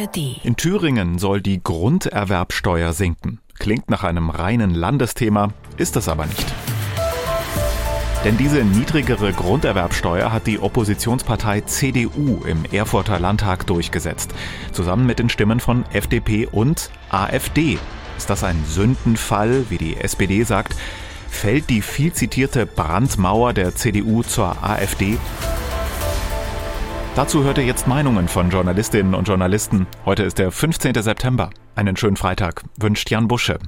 ARD. In Thüringen soll die Grunderwerbsteuer sinken. Klingt nach einem reinen Landesthema, ist es aber nicht. Denn diese niedrigere Grunderwerbsteuer hat die Oppositionspartei CDU im Erfurter Landtag durchgesetzt. Zusammen mit den Stimmen von FDP und AfD. Ist das ein Sündenfall, wie die SPD sagt? Fällt die viel zitierte Brandmauer der CDU zur AfD? Dazu hört ihr jetzt Meinungen von Journalistinnen und Journalisten. Heute ist der 15. September. Einen schönen Freitag wünscht Jan Busche.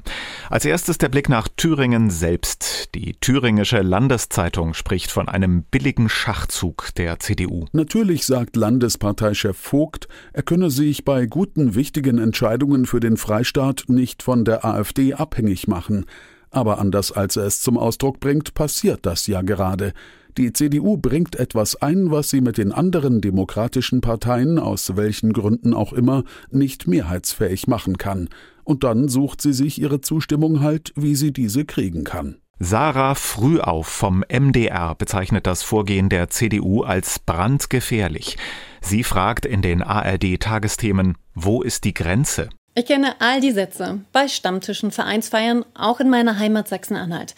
Als erstes der Blick nach Thüringen selbst. Die Thüringische Landeszeitung spricht von einem billigen Schachzug der CDU. Natürlich sagt Landesparteichef Vogt, er könne sich bei guten, wichtigen Entscheidungen für den Freistaat nicht von der AfD abhängig machen. Aber anders als er es zum Ausdruck bringt, passiert das ja gerade. Die CDU bringt etwas ein, was sie mit den anderen demokratischen Parteien, aus welchen Gründen auch immer, nicht mehrheitsfähig machen kann. Und dann sucht sie sich ihre Zustimmung halt, wie sie diese kriegen kann. Sarah Frühauf vom MDR bezeichnet das Vorgehen der CDU als brandgefährlich. Sie fragt in den ARD-Tagesthemen, wo ist die Grenze? Ich kenne all die Sätze bei Stammtischen, Vereinsfeiern, auch in meiner Heimat Sachsen-Anhalt.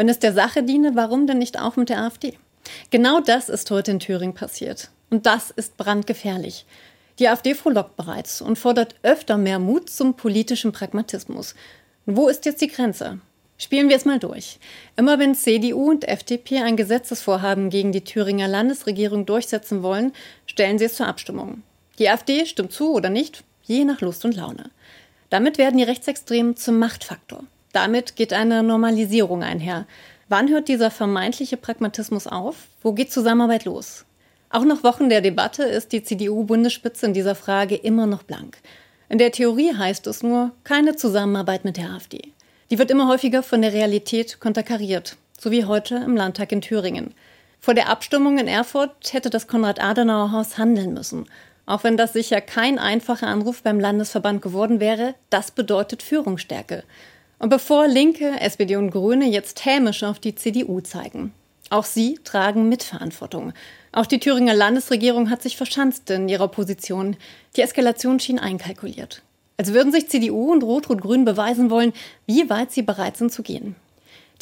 Wenn es der Sache diene, warum denn nicht auch mit der AfD? Genau das ist heute in Thüringen passiert. Und das ist brandgefährlich. Die AfD frohlockt bereits und fordert öfter mehr Mut zum politischen Pragmatismus. wo ist jetzt die Grenze? Spielen wir es mal durch. Immer wenn CDU und FDP ein Gesetzesvorhaben gegen die Thüringer Landesregierung durchsetzen wollen, stellen sie es zur Abstimmung. Die AfD stimmt zu oder nicht, je nach Lust und Laune. Damit werden die Rechtsextremen zum Machtfaktor. Damit geht eine Normalisierung einher. Wann hört dieser vermeintliche Pragmatismus auf? Wo geht Zusammenarbeit los? Auch nach Wochen der Debatte ist die CDU-Bundesspitze in dieser Frage immer noch blank. In der Theorie heißt es nur keine Zusammenarbeit mit der AfD. Die wird immer häufiger von der Realität konterkariert, so wie heute im Landtag in Thüringen. Vor der Abstimmung in Erfurt hätte das Konrad-Adenauer-Haus handeln müssen. Auch wenn das sicher kein einfacher Anruf beim Landesverband geworden wäre, das bedeutet Führungsstärke. Und bevor Linke, SPD und Grüne jetzt hämisch auf die CDU zeigen. Auch sie tragen Mitverantwortung. Auch die Thüringer Landesregierung hat sich verschanzt in ihrer Position. Die Eskalation schien einkalkuliert. Als würden sich CDU und Rot-Rot-Grün beweisen wollen, wie weit sie bereit sind zu gehen.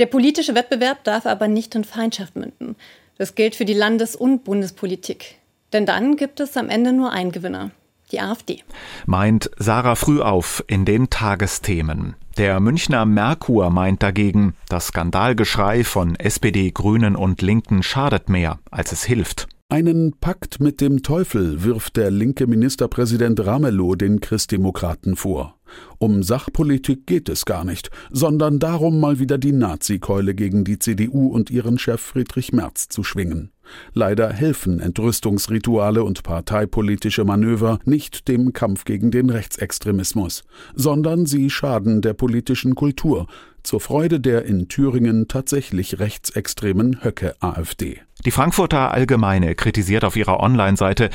Der politische Wettbewerb darf aber nicht in Feindschaft münden. Das gilt für die Landes- und Bundespolitik. Denn dann gibt es am Ende nur einen Gewinner, die AfD. Meint Sarah Frühauf in den Tagesthemen. Der Münchner Merkur meint dagegen, das Skandalgeschrei von SPD, Grünen und Linken schadet mehr, als es hilft. Einen Pakt mit dem Teufel wirft der linke Ministerpräsident Ramelow den Christdemokraten vor. Um Sachpolitik geht es gar nicht, sondern darum, mal wieder die Nazikeule gegen die CDU und ihren Chef Friedrich Merz zu schwingen. Leider helfen Entrüstungsrituale und parteipolitische Manöver nicht dem Kampf gegen den Rechtsextremismus, sondern sie schaden der politischen Kultur, zur Freude der in Thüringen tatsächlich rechtsextremen Höcke AfD. Die Frankfurter Allgemeine kritisiert auf ihrer Online-Seite,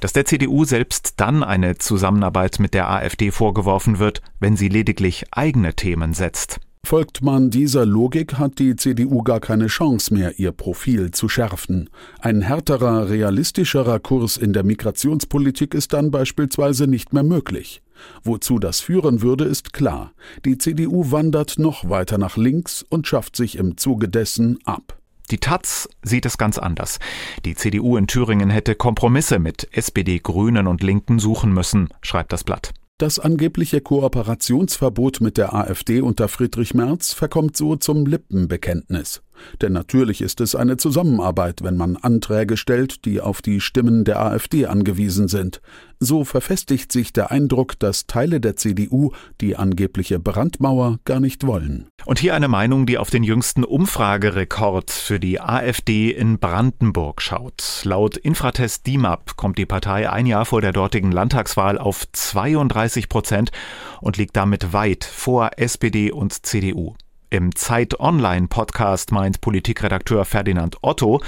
dass der CDU selbst dann eine Zusammenarbeit mit der AfD vorgeworfen wird, wenn sie lediglich eigene Themen setzt. Folgt man dieser Logik, hat die CDU gar keine Chance mehr, ihr Profil zu schärfen. Ein härterer, realistischerer Kurs in der Migrationspolitik ist dann beispielsweise nicht mehr möglich. Wozu das führen würde, ist klar. Die CDU wandert noch weiter nach links und schafft sich im Zuge dessen ab. Die Taz sieht es ganz anders. Die CDU in Thüringen hätte Kompromisse mit SPD, Grünen und Linken suchen müssen, schreibt das Blatt. Das angebliche Kooperationsverbot mit der AfD unter Friedrich Merz verkommt so zum Lippenbekenntnis. Denn natürlich ist es eine Zusammenarbeit, wenn man Anträge stellt, die auf die Stimmen der AfD angewiesen sind. So verfestigt sich der Eindruck, dass Teile der CDU die angebliche Brandmauer gar nicht wollen. Und hier eine Meinung, die auf den jüngsten Umfragerekord für die AfD in Brandenburg schaut. Laut Infratest DIMAP kommt die Partei ein Jahr vor der dortigen Landtagswahl auf 32 Prozent und liegt damit weit vor SPD und CDU. Im Zeit Online Podcast meint Politikredakteur Ferdinand Otto,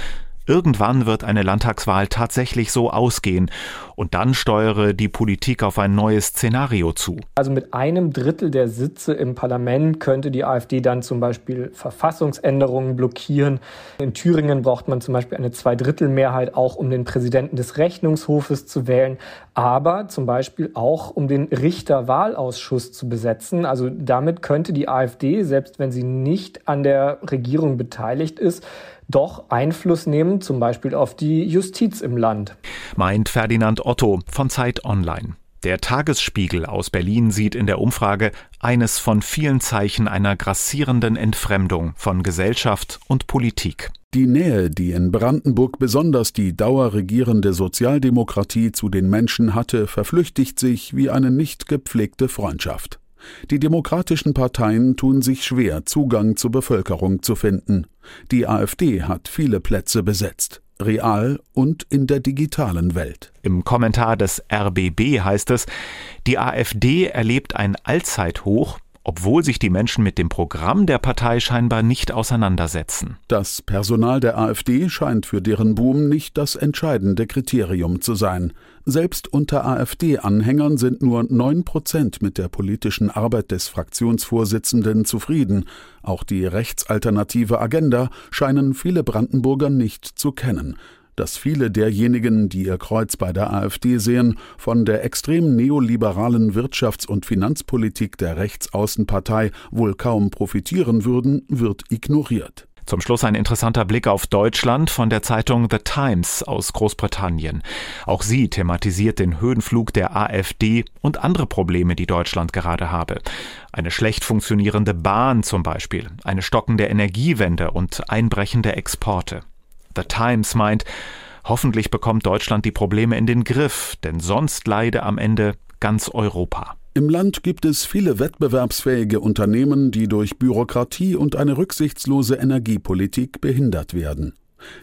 Irgendwann wird eine Landtagswahl tatsächlich so ausgehen und dann steuere die Politik auf ein neues Szenario zu. Also mit einem Drittel der Sitze im Parlament könnte die AfD dann zum Beispiel Verfassungsänderungen blockieren. In Thüringen braucht man zum Beispiel eine Zweidrittelmehrheit auch, um den Präsidenten des Rechnungshofes zu wählen, aber zum Beispiel auch, um den Richterwahlausschuss zu besetzen. Also damit könnte die AfD, selbst wenn sie nicht an der Regierung beteiligt ist, doch Einfluss nehmen, zum Beispiel auf die Justiz im Land. Meint Ferdinand Otto von Zeit Online. Der Tagesspiegel aus Berlin sieht in der Umfrage eines von vielen Zeichen einer grassierenden Entfremdung von Gesellschaft und Politik. Die Nähe, die in Brandenburg besonders die dauerregierende Sozialdemokratie zu den Menschen hatte, verflüchtigt sich wie eine nicht gepflegte Freundschaft. Die demokratischen Parteien tun sich schwer, Zugang zur Bevölkerung zu finden. Die AfD hat viele Plätze besetzt, real und in der digitalen Welt. Im Kommentar des RBB heißt es, die AfD erlebt ein Allzeithoch obwohl sich die Menschen mit dem Programm der Partei scheinbar nicht auseinandersetzen. Das Personal der AfD scheint für deren Boom nicht das entscheidende Kriterium zu sein. Selbst unter AfD-Anhängern sind nur neun Prozent mit der politischen Arbeit des Fraktionsvorsitzenden zufrieden. Auch die rechtsalternative Agenda scheinen viele Brandenburger nicht zu kennen dass viele derjenigen, die ihr Kreuz bei der AfD sehen, von der extrem neoliberalen Wirtschafts- und Finanzpolitik der Rechtsaußenpartei wohl kaum profitieren würden, wird ignoriert. Zum Schluss ein interessanter Blick auf Deutschland von der Zeitung The Times aus Großbritannien. Auch sie thematisiert den Höhenflug der AfD und andere Probleme, die Deutschland gerade habe. Eine schlecht funktionierende Bahn zum Beispiel, eine stockende Energiewende und einbrechende Exporte. The Times meint, hoffentlich bekommt Deutschland die Probleme in den Griff, denn sonst leide am Ende ganz Europa. Im Land gibt es viele wettbewerbsfähige Unternehmen, die durch Bürokratie und eine rücksichtslose Energiepolitik behindert werden.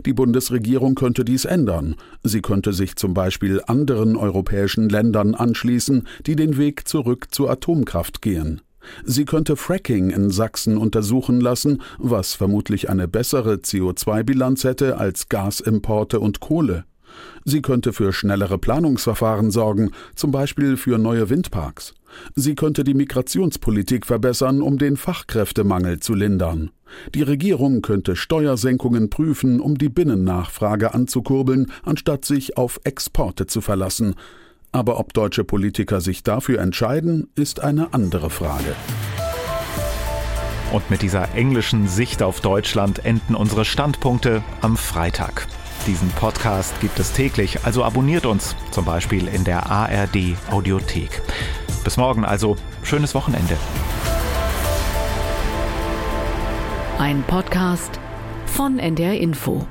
Die Bundesregierung könnte dies ändern. Sie könnte sich zum Beispiel anderen europäischen Ländern anschließen, die den Weg zurück zur Atomkraft gehen. Sie könnte Fracking in Sachsen untersuchen lassen, was vermutlich eine bessere CO2-Bilanz hätte als Gasimporte und Kohle. Sie könnte für schnellere Planungsverfahren sorgen, zum Beispiel für neue Windparks. Sie könnte die Migrationspolitik verbessern, um den Fachkräftemangel zu lindern. Die Regierung könnte Steuersenkungen prüfen, um die Binnennachfrage anzukurbeln, anstatt sich auf Exporte zu verlassen. Aber ob deutsche Politiker sich dafür entscheiden, ist eine andere Frage. Und mit dieser englischen Sicht auf Deutschland enden unsere Standpunkte am Freitag. Diesen Podcast gibt es täglich, also abonniert uns, zum Beispiel in der ARD Audiothek. Bis morgen also, schönes Wochenende. Ein Podcast von NDR Info.